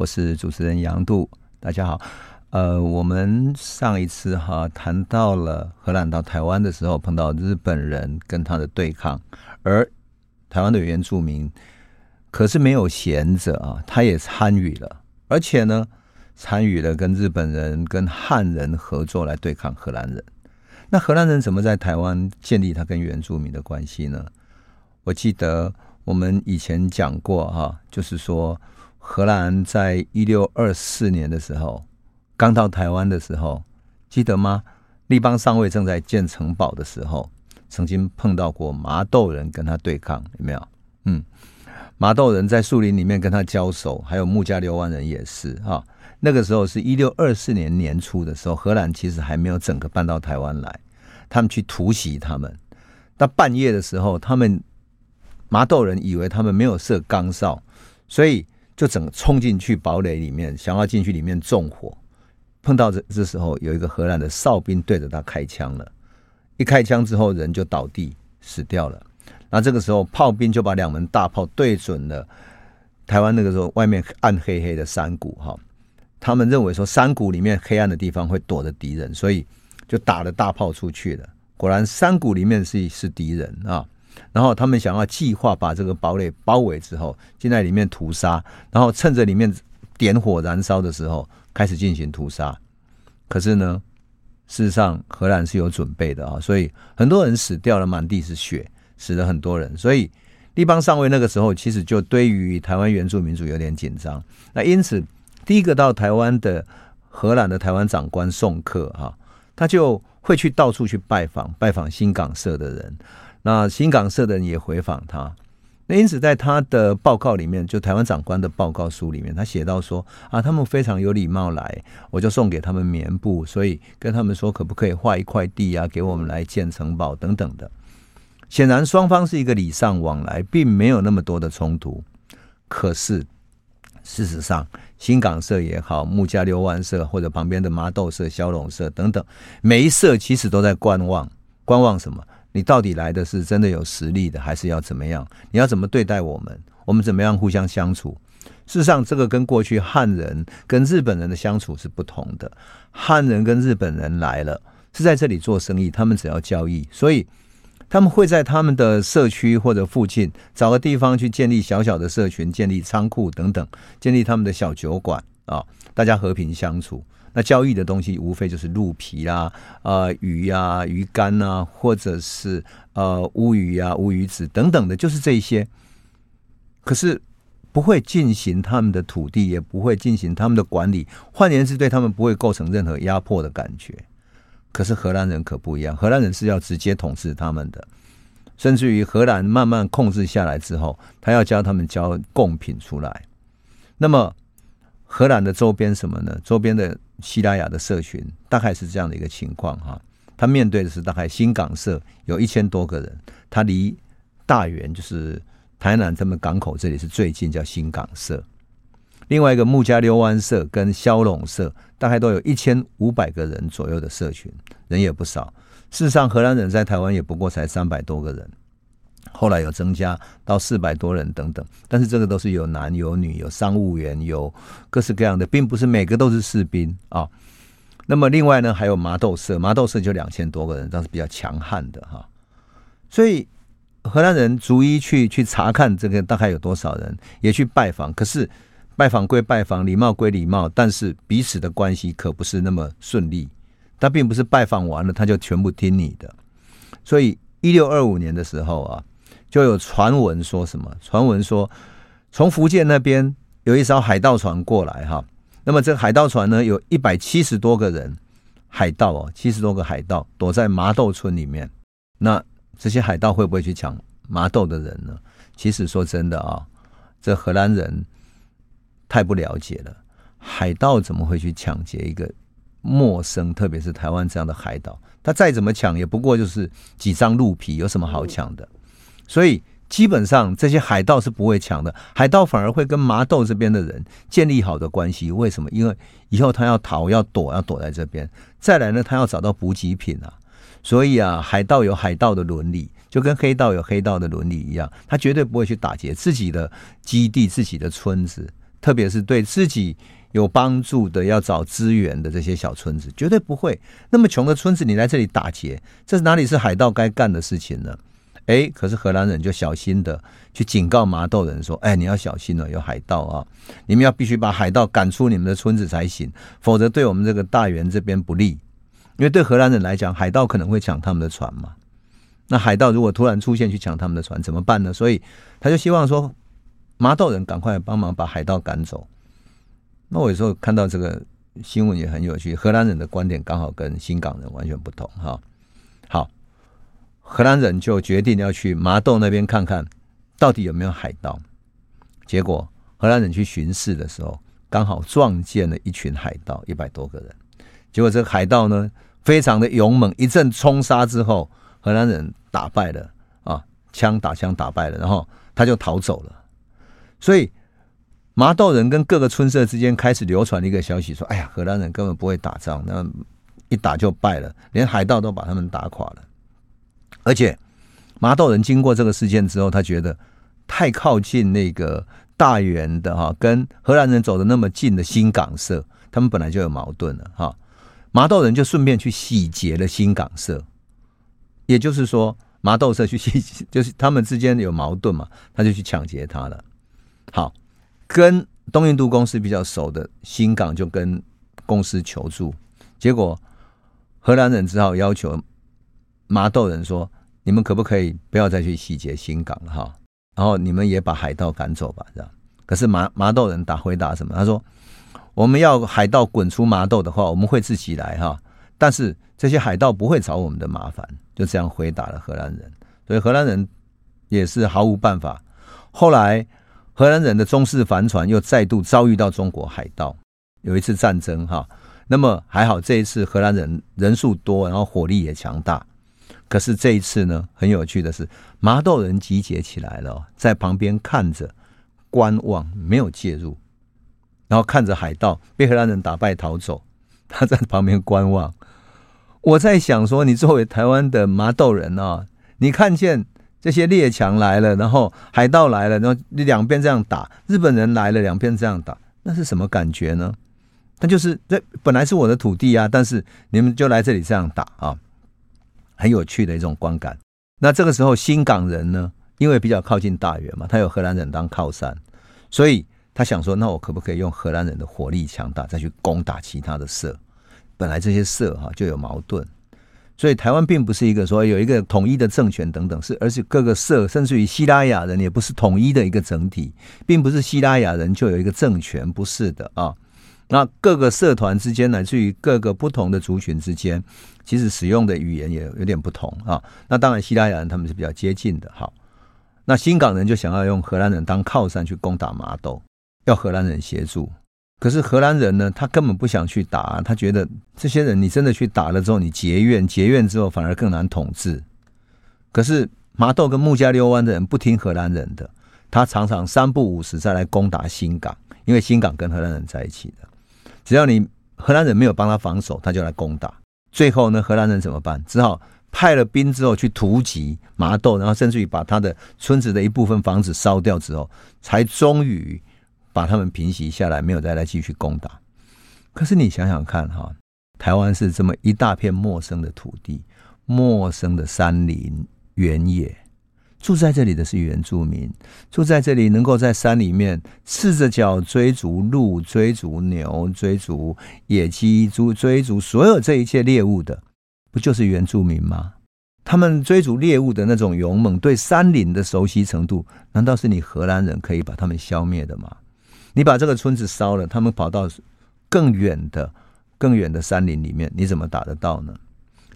我是主持人杨度，大家好。呃，我们上一次哈谈到了荷兰到台湾的时候碰到日本人跟他的对抗，而台湾的原住民可是没有闲着啊，他也参与了，而且呢参与了跟日本人跟汉人合作来对抗荷兰人。那荷兰人怎么在台湾建立他跟原住民的关系呢？我记得我们以前讲过哈，就是说荷兰在一六二四年的时候。刚到台湾的时候，记得吗？立邦上尉正在建城堡的时候，曾经碰到过麻豆人跟他对抗，有没有？嗯，麻豆人在树林里面跟他交手，还有木加流湾人也是哈。那个时候是一六二四年年初的时候，荷兰其实还没有整个搬到台湾来，他们去突袭他们。到半夜的时候，他们麻豆人以为他们没有设岗哨，所以就整个冲进去堡垒里面，想要进去里面纵火。碰到这这时候，有一个荷兰的哨兵对着他开枪了，一开枪之后，人就倒地死掉了。那这个时候，炮兵就把两门大炮对准了台湾。那个时候，外面暗黑黑的山谷，哈，他们认为说山谷里面黑暗的地方会躲着敌人，所以就打了大炮出去了。果然，山谷里面是是敌人啊。然后他们想要计划把这个堡垒包围之后，进在里面屠杀，然后趁着里面点火燃烧的时候。开始进行屠杀，可是呢，事实上荷兰是有准备的啊，所以很多人死掉了，满地是血，死了很多人。所以立邦上尉那个时候其实就对于台湾原住民族有点紧张。那因此，第一个到台湾的荷兰的台湾长官宋克哈，他就会去到处去拜访，拜访新港社的人。那新港社的人也回访他。那因此，在他的报告里面，就台湾长官的报告书里面，他写到说啊，他们非常有礼貌来，我就送给他们棉布，所以跟他们说，可不可以划一块地啊，给我们来建城堡等等的。显然，双方是一个礼尚往来，并没有那么多的冲突。可是，事实上，新港社也好，木家六湾社或者旁边的麻豆社、萧陇社等等，每一社其实都在观望，观望什么？你到底来的是真的有实力的，还是要怎么样？你要怎么对待我们？我们怎么样互相相处？事实上，这个跟过去汉人跟日本人的相处是不同的。汉人跟日本人来了，是在这里做生意，他们只要交易，所以他们会在他们的社区或者附近找个地方去建立小小的社群，建立仓库等等，建立他们的小酒馆啊，大家和平相处。那交易的东西无非就是鹿皮啦、啊、呃、鱼啊、鱼干啊，或者是呃乌鱼啊、乌鱼子等等的，就是这些。可是不会进行他们的土地，也不会进行他们的管理，换言之，对他们不会构成任何压迫的感觉。可是荷兰人可不一样，荷兰人是要直接统治他们的，甚至于荷兰慢慢控制下来之后，他要教他们交贡品出来。那么荷兰的周边什么呢？周边的。西拉雅的社群大概是这样的一个情况哈，他面对的是大概新港社有一千多个人，他离大员就是台南他们港口这里是最近，叫新港社。另外一个木加溜湾社跟萧龙社大概都有一千五百个人左右的社群，人也不少。事实上，荷兰人在台湾也不过才三百多个人。后来有增加到四百多人等等，但是这个都是有男有女，有商务员，有各式各样的，并不是每个都是士兵啊。那么另外呢，还有麻豆社，麻豆社就两千多个人，但是比较强悍的哈。所以荷兰人逐一去去查看这个大概有多少人，也去拜访。可是拜访归拜访，礼貌归礼貌，但是彼此的关系可不是那么顺利。他并不是拜访完了他就全部听你的。所以一六二五年的时候啊。就有传闻说什么？传闻说，从福建那边有一艘海盗船过来哈。那么这个海盗船呢，有一百七十多个人，海盗哦，七十多个海盗躲在麻豆村里面。那这些海盗会不会去抢麻豆的人呢？其实说真的啊，这荷兰人太不了解了。海盗怎么会去抢劫一个陌生，特别是台湾这样的海岛？他再怎么抢，也不过就是几张鹿皮，有什么好抢的？所以基本上这些海盗是不会抢的，海盗反而会跟麻豆这边的人建立好的关系。为什么？因为以后他要逃、要躲、要躲在这边。再来呢，他要找到补给品啊。所以啊，海盗有海盗的伦理，就跟黑道有黑道的伦理一样，他绝对不会去打劫自己的基地、自己的村子，特别是对自己有帮助的、要找资源的这些小村子，绝对不会那么穷的村子，你来这里打劫，这哪里是海盗该干的事情呢？哎，可是荷兰人就小心的去警告麻豆人说：“哎，你要小心了，有海盗啊！你们要必须把海盗赶出你们的村子才行，否则对我们这个大员这边不利。因为对荷兰人来讲，海盗可能会抢他们的船嘛。那海盗如果突然出现去抢他们的船，怎么办呢？所以他就希望说，麻豆人赶快帮忙把海盗赶走。那我有时候看到这个新闻也很有趣，荷兰人的观点刚好跟新港人完全不同哈。好。荷兰人就决定要去麻豆那边看看，到底有没有海盗。结果荷兰人去巡视的时候，刚好撞见了一群海盗，一百多个人。结果这个海盗呢，非常的勇猛，一阵冲杀之后，荷兰人打败了啊，枪打枪打败了，然后他就逃走了。所以麻豆人跟各个村社之间开始流传一个消息，说：“哎呀，荷兰人根本不会打仗，那一打就败了，连海盗都把他们打垮了。”而且，麻豆人经过这个事件之后，他觉得太靠近那个大员的哈，跟荷兰人走的那么近的新港社，他们本来就有矛盾了哈。麻豆人就顺便去洗劫了新港社，也就是说，麻豆社去洗，就是他们之间有矛盾嘛，他就去抢劫他了。好，跟东印度公司比较熟的新港就跟公司求助，结果荷兰人只好要求。麻豆人说：“你们可不可以不要再去洗劫新港了哈？然后你们也把海盗赶走吧，这样。可是麻麻豆人答回答什么？他说：我们要海盗滚出麻豆的话，我们会自己来哈。但是这些海盗不会找我们的麻烦。就这样回答了荷兰人。所以荷兰人也是毫无办法。后来荷兰人的中式帆船又再度遭遇到中国海盗，有一次战争哈。那么还好，这一次荷兰人人数多，然后火力也强大。”可是这一次呢，很有趣的是，麻豆人集结起来了，在旁边看着观望，没有介入，然后看着海盗被荷兰人打败逃走，他在旁边观望。我在想说，你作为台湾的麻豆人啊，你看见这些列强来了，然后海盗来了，然后两边这样打，日本人来了，两边这样打，那是什么感觉呢？那就是这本来是我的土地啊，但是你们就来这里这样打啊。很有趣的一种观感。那这个时候，新港人呢，因为比较靠近大员嘛，他有荷兰人当靠山，所以他想说，那我可不可以用荷兰人的火力强大，再去攻打其他的社？本来这些社哈就有矛盾，所以台湾并不是一个说有一个统一的政权等等，是而且各个社，甚至于西拉雅人也不是统一的一个整体，并不是西拉雅人就有一个政权，不是的啊。那各个社团之间，乃至于各个不同的族群之间，其实使用的语言也有点不同啊。那当然，西拉雅人他们是比较接近的。好，那新港人就想要用荷兰人当靠山去攻打麻豆，要荷兰人协助。可是荷兰人呢，他根本不想去打，他觉得这些人你真的去打了之后，你结怨，结怨之后反而更难统治。可是麻豆跟穆加溜湾的人不听荷兰人的，他常常三不五时再来攻打新港，因为新港跟荷兰人在一起的。只要你荷兰人没有帮他防守，他就来攻打。最后呢，荷兰人怎么办？只好派了兵之后去突击麻豆，然后甚至于把他的村子的一部分房子烧掉之后，才终于把他们平息下来，没有再来继续攻打。可是你想想看哈，台湾是这么一大片陌生的土地，陌生的山林原野。住在这里的是原住民，住在这里能够在山里面赤着脚追逐鹿、追逐牛、追逐野鸡、追追逐所有这一切猎物的，不就是原住民吗？他们追逐猎物的那种勇猛，对山林的熟悉程度，难道是你荷兰人可以把他们消灭的吗？你把这个村子烧了，他们跑到更远的、更远的山林里面，你怎么打得到呢？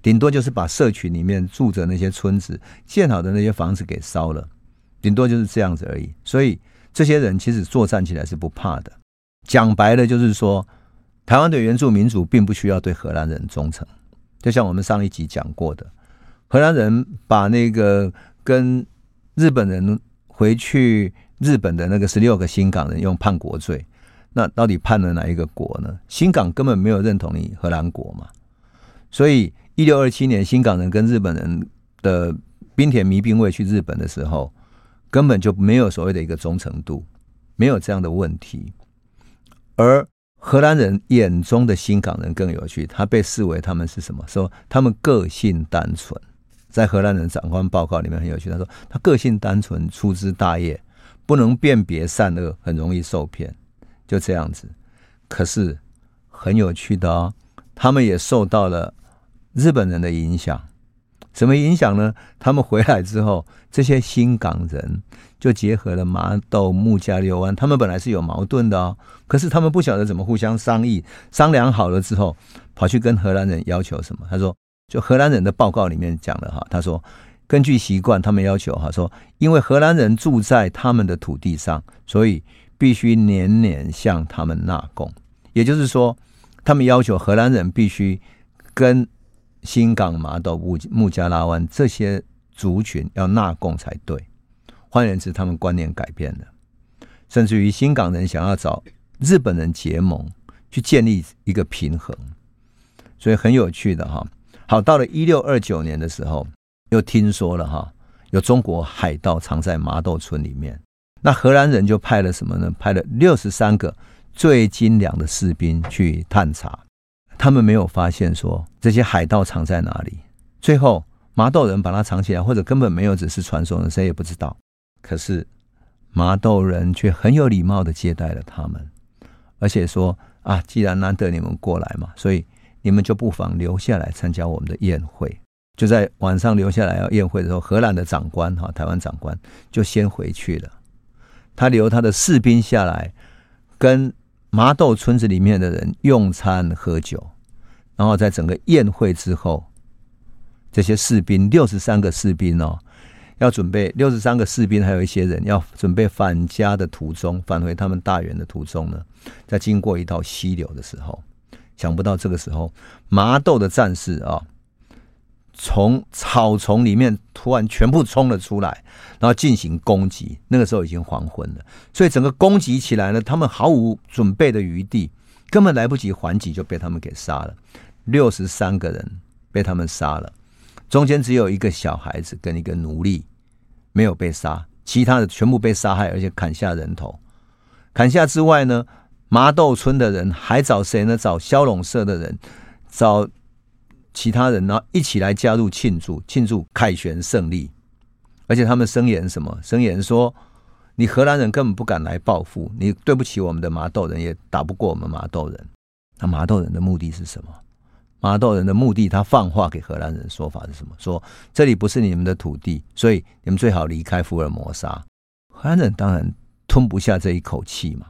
顶多就是把社群里面住着那些村子建好的那些房子给烧了，顶多就是这样子而已。所以这些人其实作战起来是不怕的。讲白了就是说，台湾的原住民族并不需要对荷兰人忠诚。就像我们上一集讲过的，荷兰人把那个跟日本人回去日本的那个十六个新港人用叛国罪，那到底判了哪一个国呢？新港根本没有认同你荷兰国嘛，所以。一六二七年，新港人跟日本人的滨田弥兵卫去日本的时候，根本就没有所谓的一个忠诚度，没有这样的问题。而荷兰人眼中的新港人更有趣，他被视为他们是什么？说他们个性单纯，在荷兰人长官报告里面很有趣，他说他个性单纯，粗枝大叶，不能辨别善恶，很容易受骗，就这样子。可是很有趣的哦，他们也受到了日本人的影响。什么影响呢？他们回来之后，这些新港人就结合了麻豆、木加六湾，他们本来是有矛盾的哦，可是他们不晓得怎么互相商议，商量好了之后，跑去跟荷兰人要求什么？他说，就荷兰人的报告里面讲了哈，他说，根据习惯，他们要求哈说，因为荷兰人住在他们的土地上，所以必须年年向他们纳贡，也就是说，他们要求荷兰人必须跟。新港、麻豆、木木加拉湾这些族群要纳贡才对。换言之，他们观念改变了，甚至于新港人想要找日本人结盟，去建立一个平衡。所以很有趣的哈。好，到了一六二九年的时候，又听说了哈，有中国海盗藏在麻豆村里面。那荷兰人就派了什么呢？派了六十三个最精良的士兵去探查。他们没有发现说这些海盗藏在哪里，最后麻豆人把它藏起来，或者根本没有，只是传说，谁也不知道。可是麻豆人却很有礼貌的接待了他们，而且说啊，既然难得你们过来嘛，所以你们就不妨留下来参加我们的宴会。就在晚上留下来要宴会的时候，荷兰的长官哈，台湾长官就先回去了，他留他的士兵下来跟。麻豆村子里面的人用餐喝酒，然后在整个宴会之后，这些士兵六十三个士兵哦，要准备六十三个士兵，还有一些人要准备返家的途中，返回他们大员的途中呢，在经过一道溪流的时候，想不到这个时候麻豆的战士啊。从草丛里面突然全部冲了出来，然后进行攻击。那个时候已经黄昏了，所以整个攻击起来呢，他们毫无准备的余地，根本来不及还击，就被他们给杀了。六十三个人被他们杀了，中间只有一个小孩子跟一个奴隶没有被杀，其他的全部被杀害，而且砍下人头。砍下之外呢，麻豆村的人还找谁呢？找萧陇社的人，找。其他人呢，一起来加入庆祝，庆祝凯旋胜利，而且他们声言什么？声言说：“你荷兰人根本不敢来报复，你对不起我们的麻豆人，也打不过我们麻豆人。”那麻豆人的目的是什么？麻豆人的目的，他放话给荷兰人，说法是什么？说这里不是你们的土地，所以你们最好离开福尔摩沙。荷兰人当然吞不下这一口气嘛，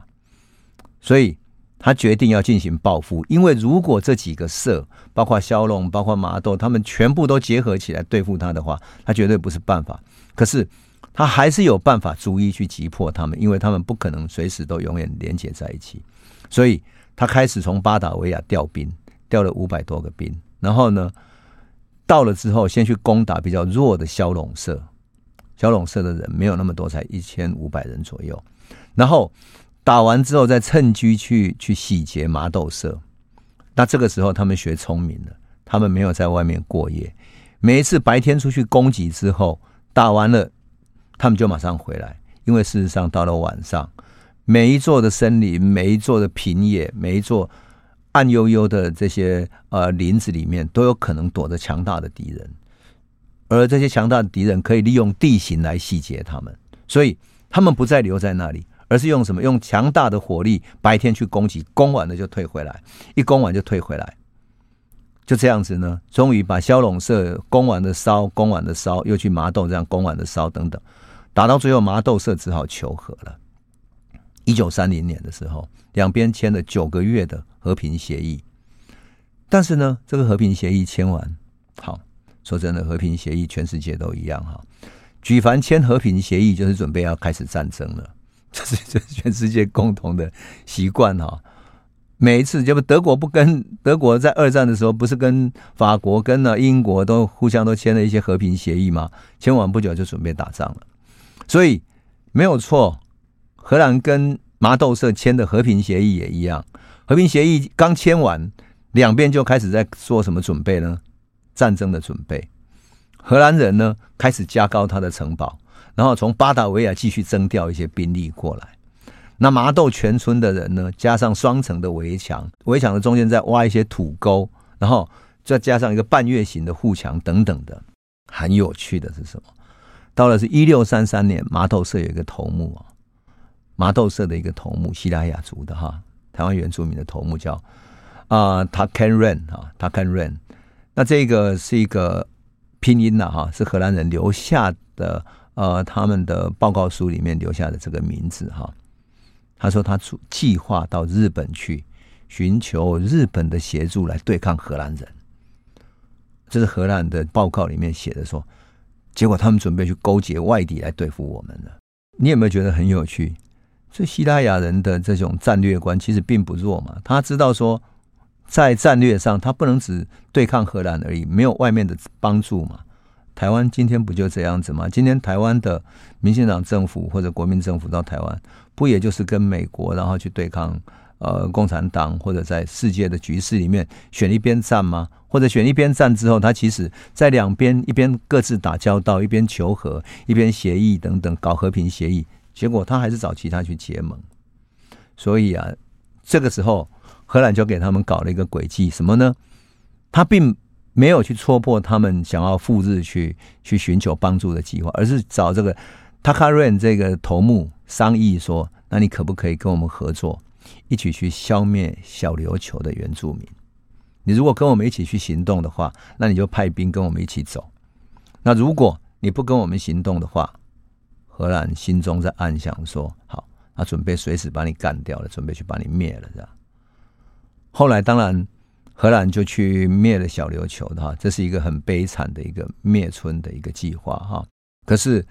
所以。他决定要进行报复，因为如果这几个社，包括骁龙、包括麻豆，他们全部都结合起来对付他的话，他绝对不是办法。可是他还是有办法逐一去击破他们，因为他们不可能随时都永远连结在一起。所以他开始从巴达维亚调兵，调了五百多个兵，然后呢，到了之后先去攻打比较弱的骁龙社，骁龙社的人没有那么多，才一千五百人左右，然后。打完之后，再趁机去去洗劫麻豆社。那这个时候，他们学聪明了，他们没有在外面过夜。每一次白天出去攻击之后，打完了，他们就马上回来。因为事实上，到了晚上，每一座的森林、每一座的平野、每一座暗幽幽的这些呃林子里面，都有可能躲着强大的敌人。而这些强大的敌人可以利用地形来洗劫他们，所以他们不再留在那里。而是用什么？用强大的火力，白天去攻击，攻完了就退回来，一攻完就退回来，就这样子呢。终于把萧龙社攻完的烧，攻完的烧，又去麻豆这样攻完的烧等等，打到最后麻豆社只好求和了。一九三零年的时候，两边签了九个月的和平协议。但是呢，这个和平协议签完，好，说真的，和平协议全世界都一样哈。举凡签和平协议，就是准备要开始战争了。这是这全世界共同的习惯哈。每一次，就不德国不跟德国在二战的时候，不是跟法国、跟呢英国都互相都签了一些和平协议吗？签完不久就准备打仗了。所以没有错，荷兰跟麻豆社签的和平协议也一样。和平协议刚签完，两边就开始在做什么准备呢？战争的准备。荷兰人呢，开始加高他的城堡。然后从巴达维亚继续征调一些兵力过来，那麻豆全村的人呢，加上双层的围墙，围墙的中间再挖一些土沟，然后再加上一个半月形的护墙等等的。很有趣的是什么？到了是一六三三年，麻豆社有一个头目啊，麻豆社的一个头目，西拉雅族的哈，台湾原住民的头目叫啊 Takan Ren 啊 Takan Ren。那这个是一个拼音呐哈，是荷兰人留下的呃他们的报告书里面留下的这个名字哈。他说他计划到日本去寻求日本的协助来对抗荷兰人，这是荷兰的报告里面写的说，结果他们准备去勾结外敌来对付我们了。你有没有觉得很有趣？这西拉雅人的这种战略观其实并不弱嘛，他知道说在战略上他不能只对抗荷兰而已，没有外面的帮助嘛。台湾今天不就这样子吗？今天台湾的民进党政府或者国民政府到台湾，不也就是跟美国然后去对抗呃共产党，或者在世界的局势里面选一边站吗？或者选一边站之后，他其实在两边一边各自打交道，一边求和，一边协议等等搞和平协议，结果他还是找其他去结盟。所以啊，这个时候荷兰就给他们搞了一个诡计，什么呢？他并。没有去戳破他们想要赴日去去寻求帮助的计划，而是找这个 Takaran 这个头目商议说：“那你可不可以跟我们合作，一起去消灭小琉球的原住民？你如果跟我们一起去行动的话，那你就派兵跟我们一起走。那如果你不跟我们行动的话，荷兰心中在暗想说：好，他准备随时把你干掉了，准备去把你灭了，这样。后来当然。”荷兰就去灭了小琉球的哈，这是一个很悲惨的一个灭村的一个计划哈。可是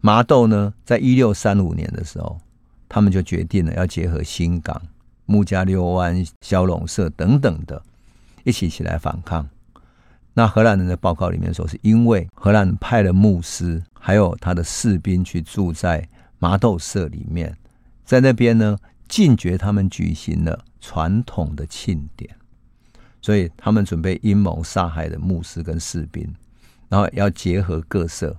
麻豆呢，在一六三五年的时候，他们就决定了要结合新港、木加六湾、小龙社等等的，一起起来反抗。那荷兰人的报告里面说，是因为荷兰派了牧师还有他的士兵去住在麻豆社里面，在那边呢禁绝他们举行了传统的庆典。所以他们准备阴谋杀害的牧师跟士兵，然后要结合各社，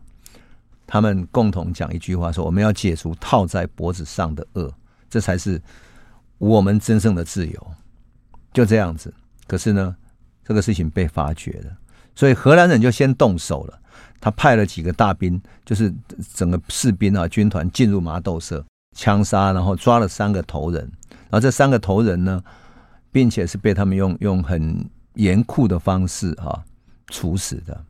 他们共同讲一句话说：“我们要解除套在脖子上的轭，这才是我们真正的自由。”就这样子。可是呢，这个事情被发觉了，所以荷兰人就先动手了。他派了几个大兵，就是整个士兵啊军团进入麻豆社，枪杀，然后抓了三个头人。然后这三个头人呢，并且是被他们用用很严酷的方式哈处死的。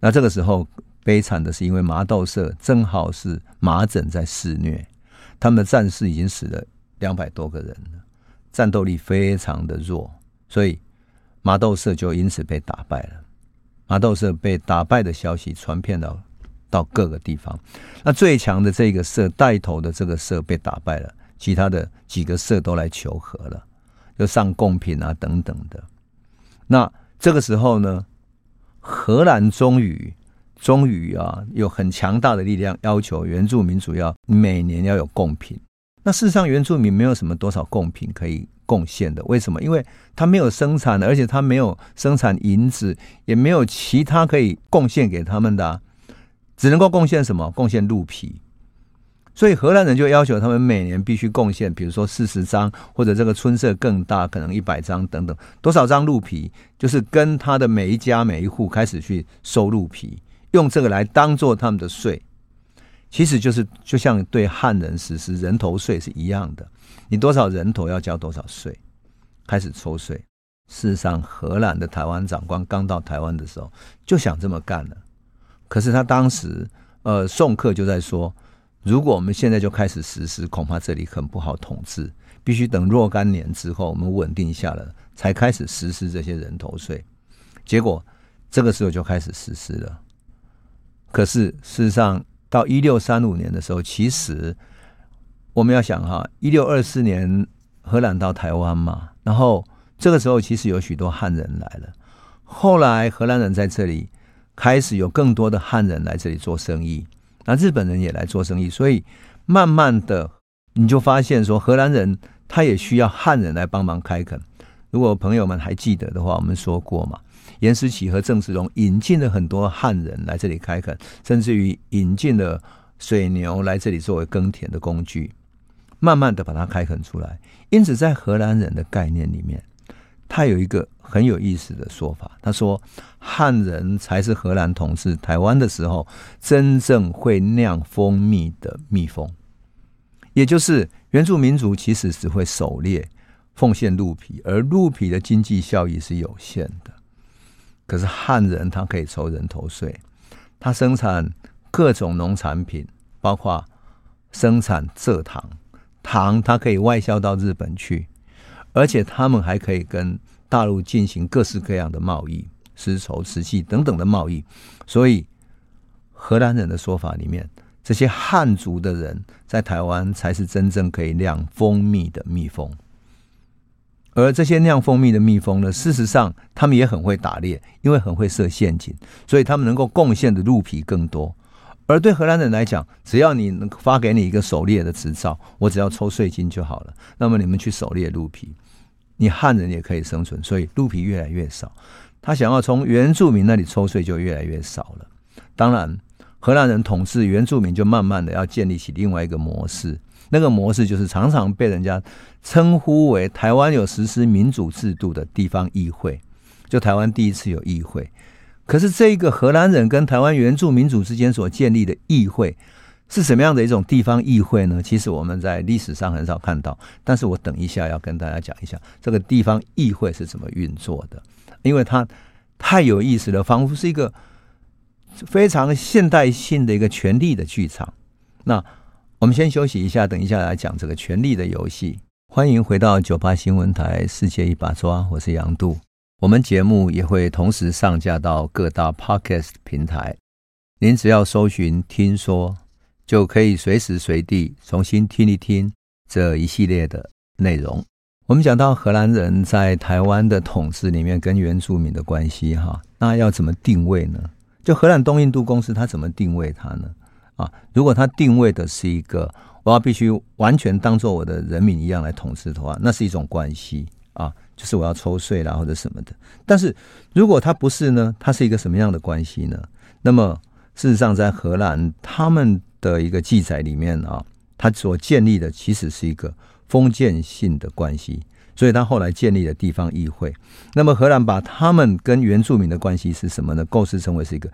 那这个时候悲惨的是，因为麻豆社正好是麻疹在肆虐，他们的战士已经死了两百多个人了，战斗力非常的弱，所以麻豆社就因此被打败了。麻豆社被打败的消息传遍到到各个地方，那最强的这个社带头的这个社被打败了，其他的几个社都来求和了。就上贡品啊等等的，那这个时候呢，荷兰终于终于啊有很强大的力量要求原住民主要每年要有贡品。那事实上原住民没有什么多少贡品可以贡献的，为什么？因为他没有生产，而且他没有生产银子，也没有其他可以贡献给他们的，只能够贡献什么？贡献鹿皮。所以荷兰人就要求他们每年必须贡献，比如说四十张，或者这个村社更大，可能一百张等等，多少张鹿皮，就是跟他的每一家每一户开始去收鹿皮，用这个来当做他们的税，其实就是就像对汉人实施人头税是一样的，你多少人头要交多少税，开始抽税。事实上，荷兰的台湾长官刚到台湾的时候就想这么干了，可是他当时呃送客就在说。如果我们现在就开始实施，恐怕这里很不好统治。必须等若干年之后，我们稳定下来，才开始实施这些人头税。结果这个时候就开始实施了。可是事实上，到一六三五年的时候，其实我们要想哈，一六二四年荷兰到台湾嘛，然后这个时候其实有许多汉人来了。后来荷兰人在这里开始有更多的汉人来这里做生意。那日本人也来做生意，所以慢慢的你就发现说，荷兰人他也需要汉人来帮忙开垦。如果朋友们还记得的话，我们说过嘛，严思齐和郑世荣引进了很多汉人来这里开垦，甚至于引进了水牛来这里作为耕田的工具。慢慢的把它开垦出来。因此，在荷兰人的概念里面，他有一个很有意思的说法，他说汉人才是荷兰统治台湾的时候真正会酿蜂蜜的蜜蜂，也就是原住民族其实只会狩猎、奉献鹿皮，而鹿皮的经济效益是有限的。可是汉人他可以抽人头税，他生产各种农产品，包括生产蔗糖，糖他可以外销到日本去，而且他们还可以跟大陆进行各式各样的贸易，丝绸、瓷器等等的贸易。所以荷兰人的说法里面，这些汉族的人在台湾才是真正可以酿蜂蜜的蜜蜂。而这些酿蜂蜜的蜜蜂呢，事实上他们也很会打猎，因为很会设陷阱，所以他们能够贡献的鹿皮更多。而对荷兰人来讲，只要你能发给你一个狩猎的执照，我只要抽税金就好了。那么你们去狩猎鹿皮，你汉人也可以生存，所以鹿皮越来越少。他想要从原住民那里抽税就越来越少了。当然，荷兰人统治原住民就慢慢的要建立起另外一个模式。那个模式就是常常被人家称呼为台湾有实施民主制度的地方议会，就台湾第一次有议会。可是这个荷兰人跟台湾原住民主之间所建立的议会是什么样的一种地方议会呢？其实我们在历史上很少看到，但是我等一下要跟大家讲一下这个地方议会是怎么运作的，因为它太有意思了，仿佛是一个非常现代性的一个权力的剧场。那。我们先休息一下，等一下来讲这个权力的游戏。欢迎回到九八新闻台《世界一把抓》，我是杨度。我们节目也会同时上架到各大 Podcast 平台，您只要搜寻“听说”，就可以随时随地重新听一听这一系列的内容。我们讲到荷兰人在台湾的统治里面跟原住民的关系，哈，那要怎么定位呢？就荷兰东印度公司，它怎么定位它呢？啊，如果它定位的是一个，我要必须完全当做我的人民一样来统治的话，那是一种关系啊，就是我要抽税啦或者什么的。但是如果它不是呢，它是一个什么样的关系呢？那么事实上，在荷兰他们的一个记载里面啊，他所建立的其实是一个封建性的关系，所以他后来建立了地方议会。那么荷兰把他们跟原住民的关系是什么呢？构思成为是一个。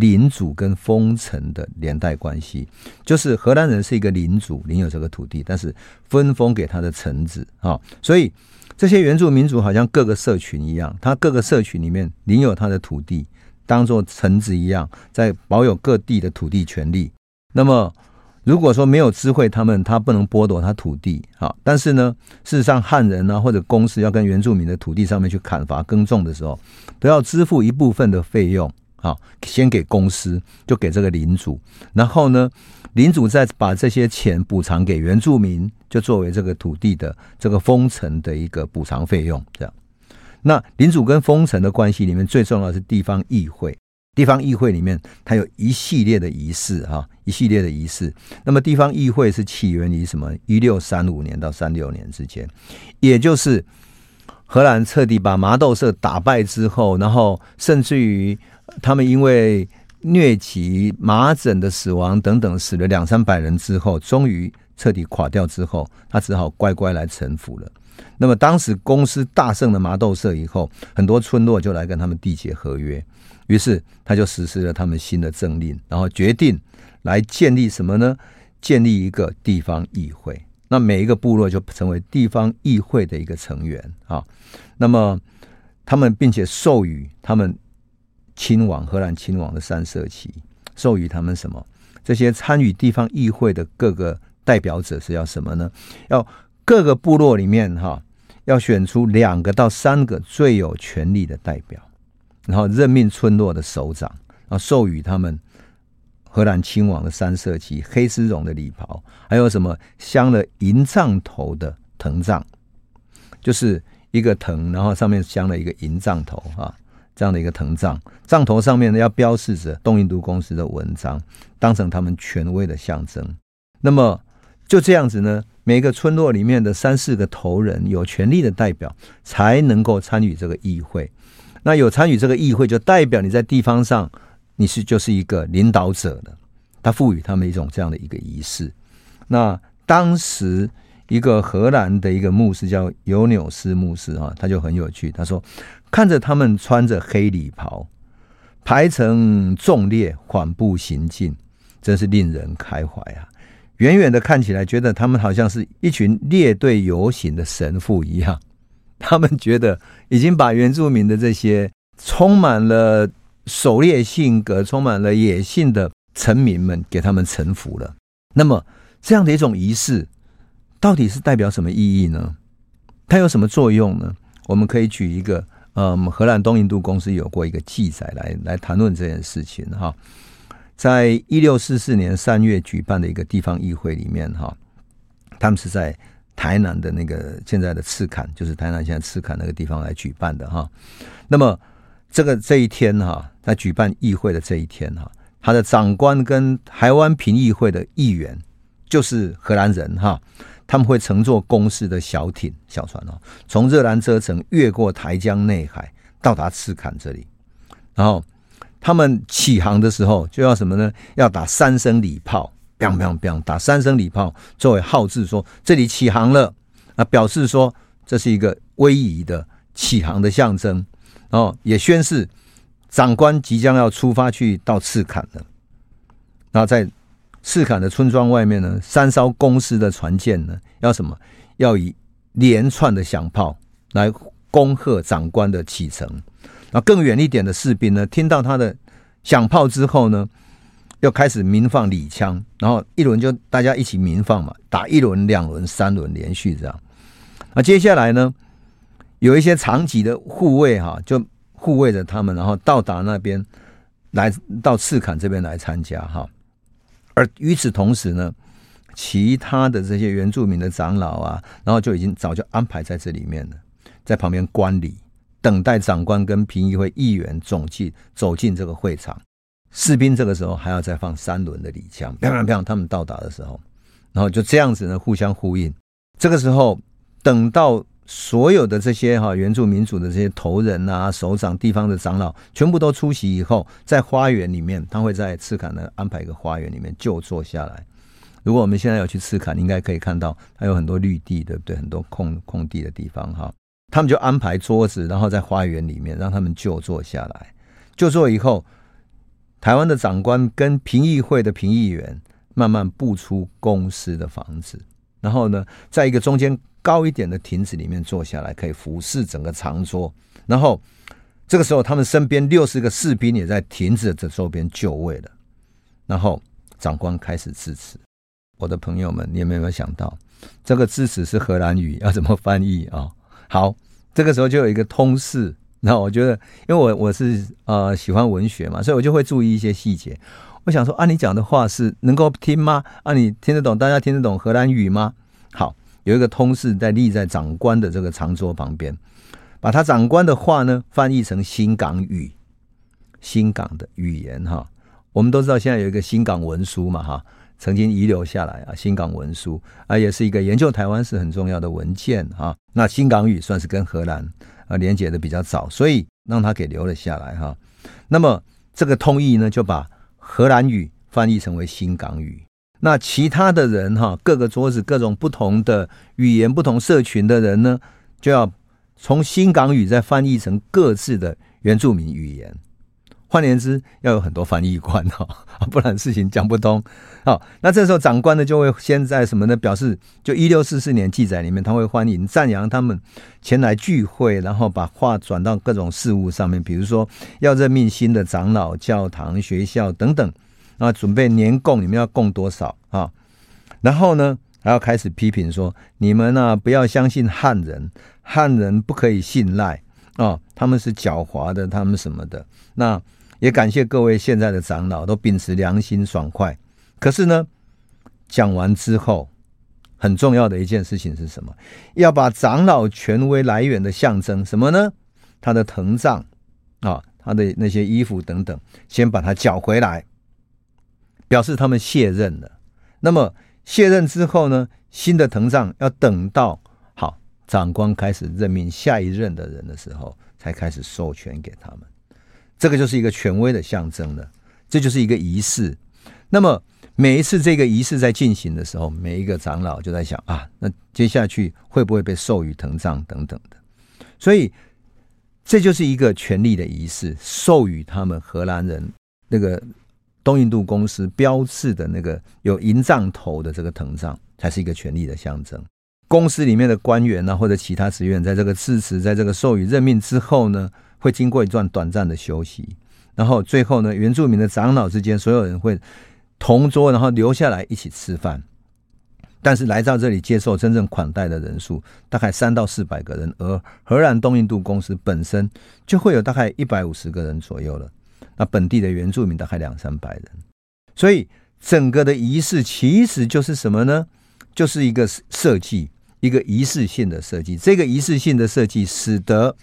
领主跟封臣的连带关系，就是荷兰人是一个领主，领有这个土地，但是分封给他的臣子啊，所以这些原住民族好像各个社群一样，他各个社群里面领有他的土地，当做臣子一样，在保有各地的土地权利。那么如果说没有知会他们，他不能剥夺他土地啊。但是呢，事实上汉人啊或者公司要跟原住民的土地上面去砍伐耕种的时候，都要支付一部分的费用。好，先给公司，就给这个领主，然后呢，领主再把这些钱补偿给原住民，就作为这个土地的这个封城的一个补偿费用。这样，那领主跟封城的关系里面，最重要是地方议会。地方议会里面，它有一系列的仪式，哈，一系列的仪式。那么，地方议会是起源于什么？一六三五年到三六年之间，也就是荷兰彻底把麻豆社打败之后，然后甚至于。他们因为疟疾、麻疹的死亡等等，死了两三百人之后，终于彻底垮掉之后，他只好乖乖来臣服了。那么当时公司大胜了麻豆社以后，很多村落就来跟他们缔结合约，于是他就实施了他们新的政令，然后决定来建立什么呢？建立一个地方议会。那每一个部落就成为地方议会的一个成员啊。那么他们并且授予他们。亲王，荷兰亲王的三色旗，授予他们什么？这些参与地方议会的各个代表者是要什么呢？要各个部落里面哈，要选出两个到三个最有权力的代表，然后任命村落的首长，然后授予他们荷兰亲王的三色旗、黑丝绒的礼袍，还有什么镶了银杖头的藤杖，就是一个藤，然后上面镶了一个银杖头啊。这样的一个藤杖，杖头上面呢要标示着东印度公司的文章，当成他们权威的象征。那么就这样子呢，每个村落里面的三四个头人，有权力的代表，才能够参与这个议会。那有参与这个议会，就代表你在地方上你是就是一个领导者的，他赋予他们一种这样的一个仪式。那当时一个荷兰的一个牧师叫尤纽斯牧师哈，他就很有趣，他说看着他们穿着黑礼袍，排成纵列，缓步行进，真是令人开怀啊！远远的看起来，觉得他们好像是一群列队游行的神父一样。他们觉得已经把原住民的这些充满了狩猎性格、充满了野性的臣民们给他们臣服了。那么，这样的一种仪式，到底是代表什么意义呢？它有什么作用呢？我们可以举一个，嗯，荷兰东印度公司有过一个记载来来谈论这件事情哈。在一六四四年三月举办的一个地方议会里面哈，他们是在。台南的那个现在的赤崁，就是台南现在赤崁那个地方来举办的哈。那么这个这一天哈，在举办议会的这一天哈，他的长官跟台湾评议会的议员就是荷兰人哈，他们会乘坐公司的小艇小船哦，从热兰遮城越过台江内海到达赤崁这里，然后他们起航的时候就要什么呢？要打三声礼炮。砰砰砰！打三声礼炮作为号志，说这里起航了，啊，表示说这是一个威仪的起航的象征，然后也宣示长官即将要出发去到赤坎了。然后在赤坎的村庄外面呢，三艘公司的船舰呢，要什么？要以连串的响炮来恭贺长官的启程。那更远一点的士兵呢，听到他的响炮之后呢，要开始鸣放礼枪，然后一轮就大家一起鸣放嘛，打一轮、两轮、三轮，连续这样。那接下来呢，有一些长级的护卫哈，就护卫着他们，然后到达那边来到赤坎这边来参加哈。而与此同时呢，其他的这些原住民的长老啊，然后就已经早就安排在这里面了，在旁边观礼，等待长官跟评议会议员总计走进这个会场。士兵这个时候还要再放三轮的礼枪，砰砰砰！他们到达的时候，然后就这样子呢，互相呼应。这个时候，等到所有的这些哈原住民族的这些头人啊、首长、地方的长老全部都出席以后，在花园里面，他会在赤崁呢安排一个花园里面就坐下来。如果我们现在要去赤崁，应该可以看到它有很多绿地，对不对？很多空空地的地方哈，他们就安排桌子，然后在花园里面让他们就坐下来。就坐以后。台湾的长官跟评议会的评议员慢慢步出公司的房子，然后呢，在一个中间高一点的亭子里面坐下来，可以俯视整个长桌。然后这个时候，他们身边六十个士兵也在亭子的周边就位了。然后长官开始致辞。我的朋友们，你有没有想到这个致辞是荷兰语，要怎么翻译啊？好，这个时候就有一个通事。那我觉得，因为我我是呃喜欢文学嘛，所以我就会注意一些细节。我想说啊，你讲的话是能够听吗？啊，你听得懂？大家听得懂荷兰语吗？好，有一个通事在立在长官的这个长桌旁边，把他长官的话呢翻译成新港语，新港的语言哈。我们都知道现在有一个新港文书嘛哈，曾经遗留下来啊，新港文书啊，也是一个研究台湾史很重要的文件哈。那新港语算是跟荷兰。啊，连接的比较早，所以让他给留了下来哈。那么这个通译呢，就把荷兰语翻译成为新港语。那其他的人哈，各个桌子各种不同的语言、不同社群的人呢，就要从新港语再翻译成各自的原住民语言。换言之，要有很多翻译官哈，不然事情讲不通。好，那这时候长官呢就会先在什么呢？表示就一六四四年记载里面，他会欢迎赞扬他们前来聚会，然后把话转到各种事务上面，比如说要任命新的长老、教堂、学校等等啊，准备年贡，你们要贡多少啊？然后呢还要开始批评说，你们呢、不要相信汉人，汉人不可以信赖啊，他们是狡猾的，他们什么的那。也感谢各位现在的长老都秉持良心爽快。可是呢，讲完之后，很重要的一件事情是什么？要把长老权威来源的象征什么呢？他的藤杖啊，他的那些衣服等等，先把它缴回来，表示他们卸任了。那么卸任之后呢，新的藤杖要等到好长官开始任命下一任的人的时候，才开始授权给他们。这个就是一个权威的象征了，这就是一个仪式。那么每一次这个仪式在进行的时候，每一个长老就在想啊，那接下去会不会被授予藤杖等等的？所以这就是一个权力的仪式，授予他们荷兰人那个东印度公司标志的那个有银杖头的这个藤杖，才是一个权力的象征。公司里面的官员呢、啊，或者其他职员，在这个致辞，在这个授予任命之后呢，会经过一段短暂的休息，然后最后呢，原住民的长老之间，所有人会同桌，然后留下来一起吃饭。但是来到这里接受真正款待的人数大概三到四百个人，而荷兰东印度公司本身就会有大概一百五十个人左右了。那本地的原住民大概两三百人，所以整个的仪式其实就是什么呢？就是一个设计。一个仪式性的设计，这个仪式性的设计使得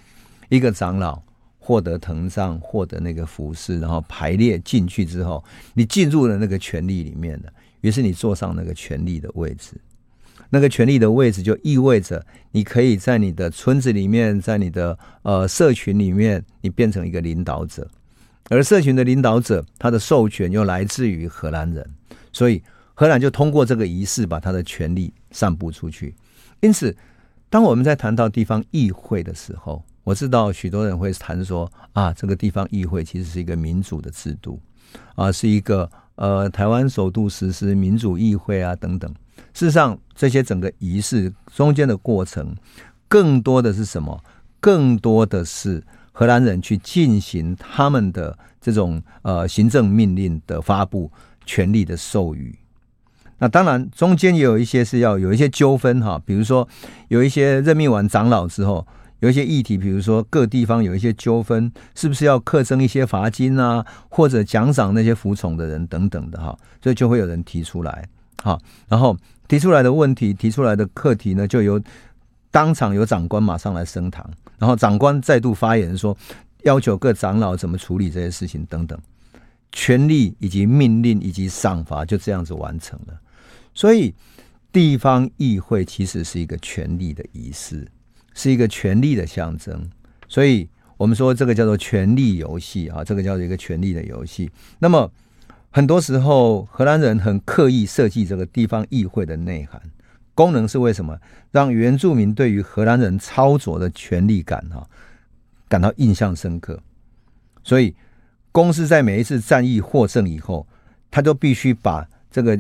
一个长老获得藤杖，获得那个服饰，然后排列进去之后，你进入了那个权力里面了。于是你坐上那个权力的位置，那个权力的位置就意味着你可以在你的村子里面，在你的呃社群里面，你变成一个领导者。而社群的领导者，他的授权又来自于荷兰人，所以荷兰就通过这个仪式把他的权力散布出去。因此，当我们在谈到地方议会的时候，我知道许多人会谈说啊，这个地方议会其实是一个民主的制度啊，是一个呃台湾首度实施民主议会啊等等。事实上，这些整个仪式中间的过程，更多的是什么？更多的是荷兰人去进行他们的这种呃行政命令的发布、权力的授予。那当然，中间也有一些是要有一些纠纷哈，比如说有一些任命完长老之后，有一些议题，比如说各地方有一些纠纷，是不是要课征一些罚金啊，或者奖赏那些服从的人等等的哈，所以就会有人提出来哈，然后提出来的问题、提出来的课题呢，就由当场有长官马上来升堂，然后长官再度发言说，要求各长老怎么处理这些事情等等，权力以及命令以及赏罚就这样子完成了。所以，地方议会其实是一个权力的仪式，是一个权力的象征。所以我们说这个叫做权力游戏啊，这个叫做一个权力的游戏。那么，很多时候荷兰人很刻意设计这个地方议会的内涵功能是为什么？让原住民对于荷兰人操作的权力感哈感到印象深刻。所以，公司在每一次战役获胜以后，他就必须把这个。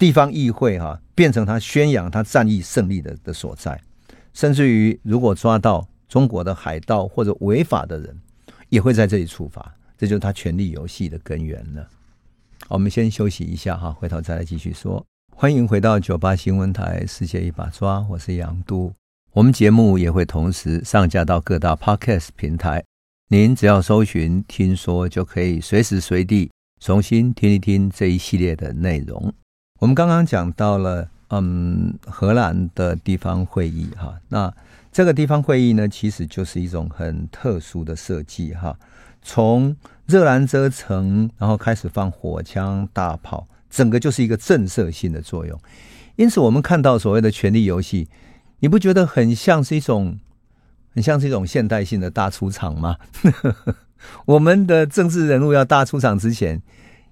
地方议会哈、变成他宣扬他战役胜利的的所在，甚至于如果抓到中国的海盗或者违法的人，也会在这里处罚。这就是他权力游戏的根源了。我们先休息一下哈，回头再来继续说。欢迎回到九八新闻台《世界一把抓》，我是杨都。我们节目也会同时上架到各大 Podcast 平台，您只要搜寻“听说”，就可以随时随地重新听一听这一系列的内容。我们刚刚讲到了，嗯，荷兰的地方会议哈，那这个地方会议呢，其实就是一种很特殊的设计哈。从热兰遮城，然后开始放火枪、大炮，整个就是一个震慑性的作用。因此，我们看到所谓的权力游戏，你不觉得很像是一种，很像是一种现代性的大出场吗？我们的政治人物要大出场之前。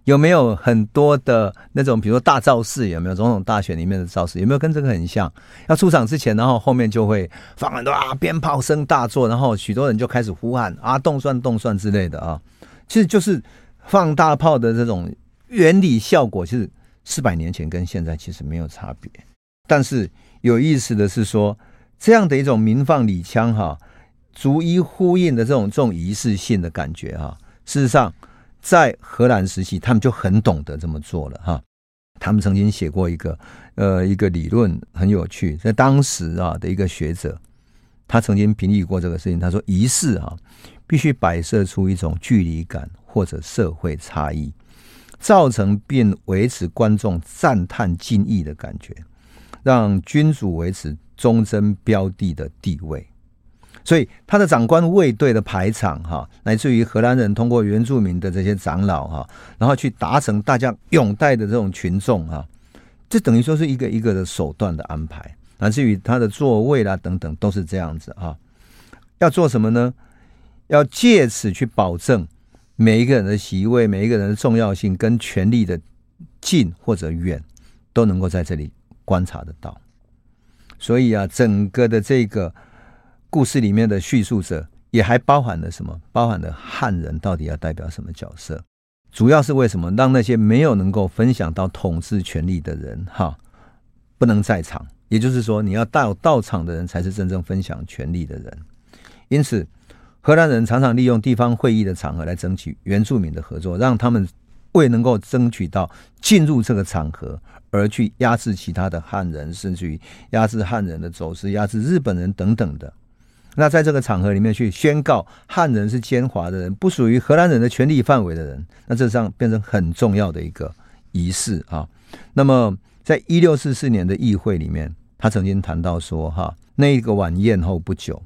有没有很多的那种，比如说大造势，有没有总统大选里面的造势？有没有跟这个很像？要出场之前，然后后面就会放很多啊，鞭炮声大作，然后许多人就开始呼喊啊，动算动算之类的啊。其实就是放大炮的这种原理效果，其实四百年前跟现在其实没有差别。但是有意思的是说，这样的一种鸣放礼枪哈，逐一呼应的这种这种仪式性的感觉哈，事实上。在荷兰时期，他们就很懂得这么做了哈。他们曾经写过一个呃一个理论，很有趣。在当时啊的一个学者，他曾经评议过这个事情。他说，仪式啊必须摆设出一种距离感或者社会差异，造成并维持观众赞叹敬意的感觉，让君主维持忠贞标的的地位。所以他的长官卫队的排场哈，来自于荷兰人通过原住民的这些长老哈，然后去达成大家拥戴的这种群众哈，这等于说是一个一个的手段的安排，乃至于他的座位啦等等都是这样子啊。要做什么呢？要借此去保证每一个人的席位、每一个人的重要性跟权力的近或者远，都能够在这里观察得到。所以啊，整个的这个故事里面的叙述者也还包含了什么？包含了汉人到底要代表什么角色？主要是为什么？让那些没有能够分享到统治权力的人，哈，不能在场。也就是说，你要到到场的人才是真正分享权力的人。因此，荷兰人常常利用地方会议的场合来争取原住民的合作，让他们为能够争取到进入这个场合。而去压制其他的汉人，甚至于压制汉人的走私、压制日本人等等的。那在这个场合里面去宣告汉人是奸猾的人，不属于荷兰人的权力范围的人，那这上变成很重要的一个仪式啊。那么，在一六四四年的议会里面，他曾经谈到说：“哈，那一个晚宴后不久，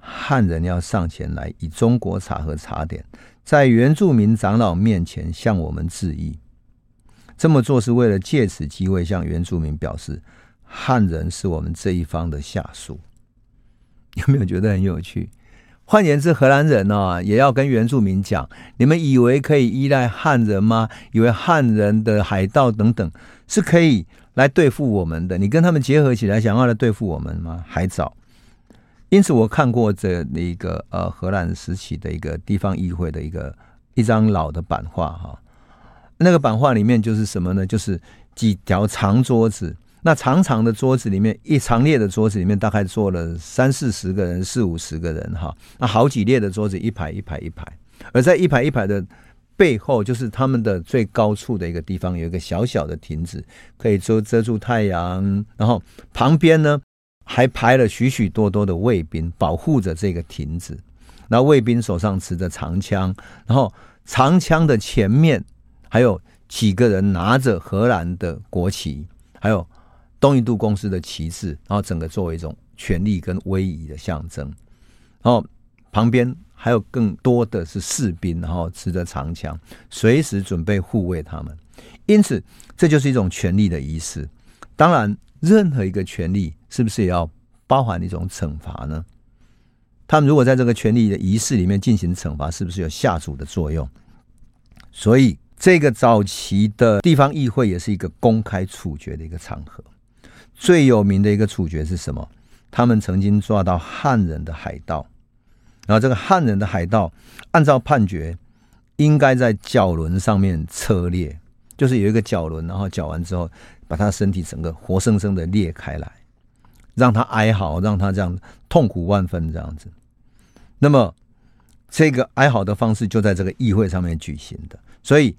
汉人要上前来，以中国茶和茶点，在原住民长老面前向我们致意。”这么做是为了借此机会向原住民表示，汉人是我们这一方的下属。有没有觉得很有趣？换言之，荷兰人啊，也要跟原住民讲：你们以为可以依赖汉人吗？以为汉人的海盗等等是可以来对付我们的？你跟他们结合起来，想要来对付我们吗？还早。因此，我看过这一个呃荷兰时期的一个地方议会的一个一张老的版画哈。那个版画里面就是什么呢？就是几条长桌子，那长长的桌子里面，一长列的桌子里面大概坐了三四十个人，四五十个人哈。那好几列的桌子，一排一排一排，而在一排一排的背后，就是他们的最高处的一个地方，有一个小小的亭子，可以遮遮住太阳。然后旁边呢，还排了许许多多的卫兵，保护着这个亭子。那卫兵手上持着长枪，然后长枪的前面。还有几个人拿着荷兰的国旗，还有东印度公司的旗帜，然后整个作为一种权力跟威仪的象征。然后旁边还有更多的是士兵，然后持着长枪，随时准备护卫他们。因此，这就是一种权力的仪式。当然，任何一个权力是不是也要包含一种惩罚呢？他们如果在这个权力的仪式里面进行惩罚，是不是有下属的作用？所以。这个早期的地方议会也是一个公开处决的一个场合。最有名的一个处决是什么？他们曾经抓到汉人的海盗，然后这个汉人的海盗按照判决，应该在脚轮上面车裂，就是有一个脚轮，然后绞完之后，把他身体整个活生生的裂开来，让他哀嚎，让他这样痛苦万分这样子。那么这个哀嚎的方式就在这个议会上面举行的，所以。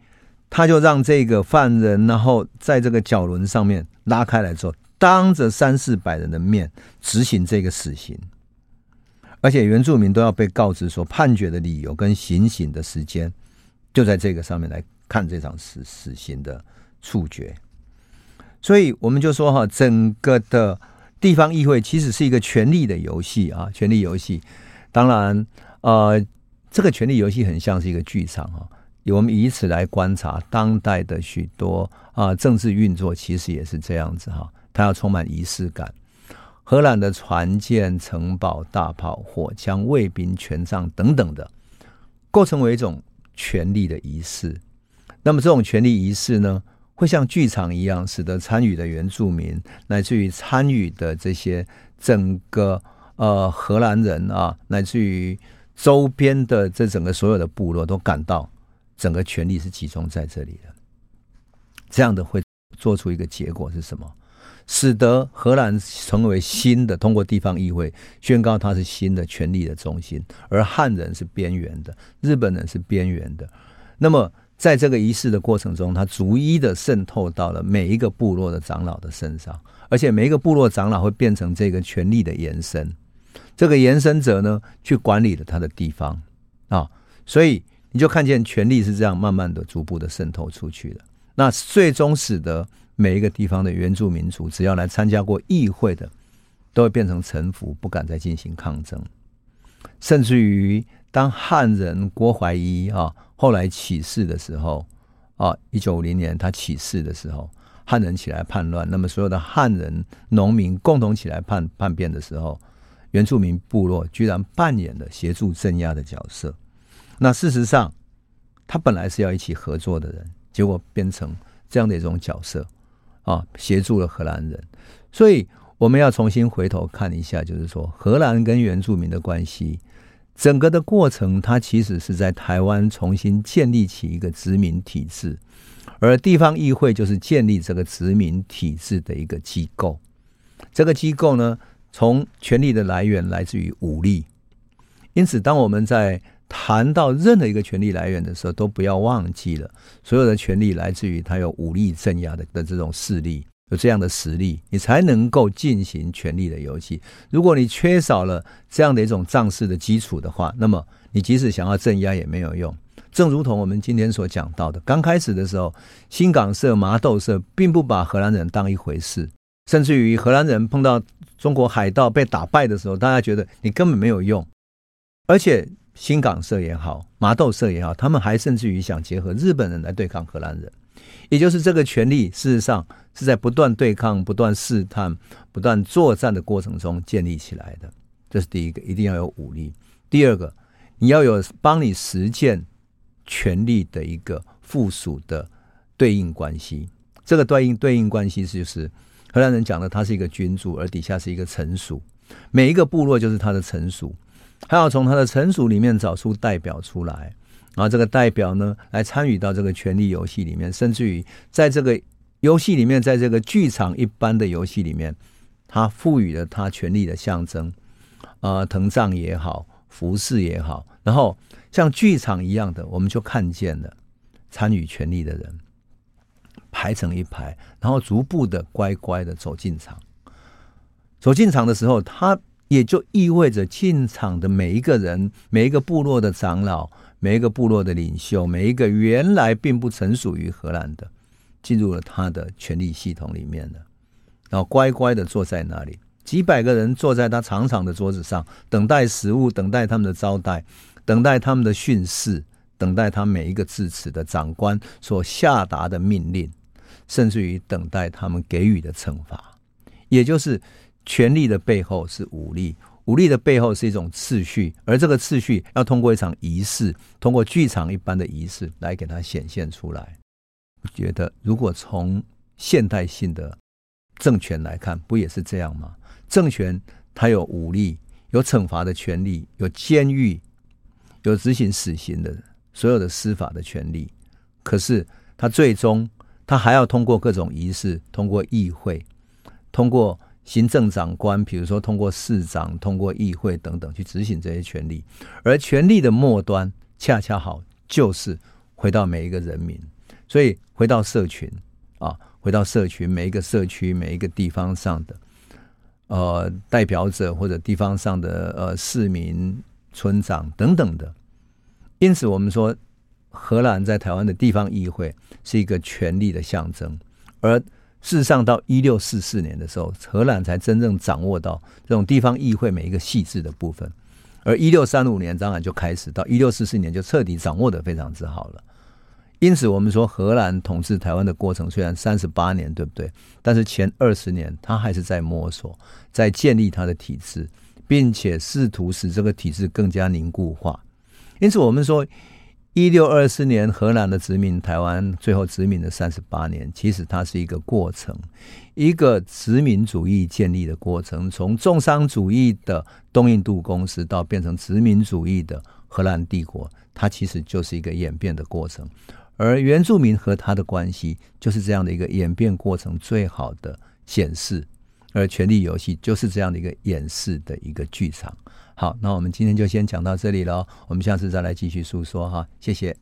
他就让这个犯人，然后在这个脚轮上面拉开来之后，当着三四百人的面执行这个死刑，而且原住民都要被告知说判决的理由跟行刑的时间，就在这个上面来看这场死死刑的处决。所以我们就说哈，整个的地方议会其实是一个权力的游戏啊，权力游戏。当然，呃，这个权力游戏很像是一个剧场啊。我们以此来观察当代的许多啊政治运作，其实也是这样子哈，它要充满仪式感。荷兰的船舰、城堡、大炮、火枪、卫兵、权杖等等的，构成为一种权力的仪式。那么这种权力仪式呢，会像剧场一样，使得参与的原住民，乃至于参与的这些整个呃荷兰人啊，乃至于周边的这整个所有的部落都感到。整个权力是集中在这里的，这样的会做出一个结果是什么？使得荷兰成为新的通过地方议会宣告它是新的权力的中心，而汉人是边缘的，日本人是边缘的。那么在这个仪式的过程中，它逐一的渗透到了每一个部落的长老的身上，而且每一个部落长老会变成这个权力的延伸。这个延伸者呢，去管理了他的地方啊，所以。你就看见权力是这样慢慢的、逐步的渗透出去的，那最终使得每一个地方的原住民族，只要来参加过议会的，都会变成臣服，不敢再进行抗争。甚至于，当汉人郭怀一啊后来起事的时候啊，一九五零年他起事的时候，汉人起来叛乱，那么所有的汉人农民共同起来叛叛变的时候，原住民部落居然扮演了协助镇压的角色。那事实上，他本来是要一起合作的人，结果变成这样的一种角色啊，协助了荷兰人。所以我们要重新回头看一下，就是说荷兰跟原住民的关系，整个的过程，它其实是在台湾重新建立起一个殖民体制，而地方议会就是建立这个殖民体制的一个机构。这个机构呢，从权力的来源来自于武力，因此当我们在谈到任何一个权力来源的时候，都不要忘记了，所有的权力来自于他有武力镇压的的这种势力，有这样的实力，你才能够进行权力的游戏。如果你缺少了这样的一种仗势的基础的话，那么你即使想要镇压也没有用。正如同我们今天所讲到的，刚开始的时候，新港社、麻豆社并不把荷兰人当一回事，甚至于荷兰人碰到中国海盗被打败的时候，大家觉得你根本没有用，而且。新港社也好，麻豆社也好，他们还甚至于想结合日本人来对抗荷兰人，也就是这个权力，事实上是在不断对抗、不断试探、不断作战的过程中建立起来的。这是第一个，一定要有武力。第二个，你要有帮你实践权力的一个附属的对应关系。这个对应对应关系是就是荷兰人讲的，他是一个君主，而底下是一个臣属，每一个部落就是他的臣属。还要从他的臣属里面找出代表出来，然后这个代表呢，来参与到这个权力游戏里面，甚至于在这个游戏里面，在这个剧场一般的游戏里面，他赋予了他权力的象征，呃，藤杖也好，服饰也好，然后像剧场一样的，我们就看见了参与权力的人排成一排，然后逐步的乖乖的走进场。走进场的时候，他。也就意味着进场的每一个人，每一个部落的长老，每一个部落的领袖，每一个原来并不曾属于荷兰的，进入了他的权力系统里面了，然后乖乖的坐在那里，几百个人坐在他长长的桌子上，等待食物，等待他们的招待，等待他们的训示，等待他每一个致辞的长官所下达的命令，甚至于等待他们给予的惩罚，也就是。权力的背后是武力，武力的背后是一种秩序，而这个秩序要通过一场仪式，通过剧场一般的仪式来给它显现出来。我觉得，如果从现代性的政权来看，不也是这样吗？政权它有武力，有惩罚的权利，有监狱，有执行死刑的所有的司法的权利。可是，它最终它还要通过各种仪式，通过议会，通过。行政长官，比如说通过市长、通过议会等等去执行这些权利，而权力的末端恰恰好就是回到每一个人民，所以回到社群啊，回到社群，每一个社区、每一个地方上的呃代表者或者地方上的呃市民、村长等等的。因此，我们说荷兰在台湾的地方议会是一个权力的象征，而。事实上，到一六四四年的时候，荷兰才真正掌握到这种地方议会每一个细致的部分，而一六三五年当然就开始，到一六四四年就彻底掌握得非常之好了。因此，我们说荷兰统治台湾的过程虽然三十八年，对不对？但是前二十年，他还是在摸索，在建立他的体制，并且试图使这个体制更加凝固化。因此，我们说。一六二四年，荷兰的殖民台湾，最后殖民了三十八年。其实它是一个过程，一个殖民主义建立的过程。从重商主义的东印度公司到变成殖民主义的荷兰帝国，它其实就是一个演变的过程。而原住民和他的关系，就是这样的一个演变过程最好的显示。而权力游戏就是这样的一个演示的一个剧场。好，那我们今天就先讲到这里了。我们下次再来继续诉说哈，谢谢。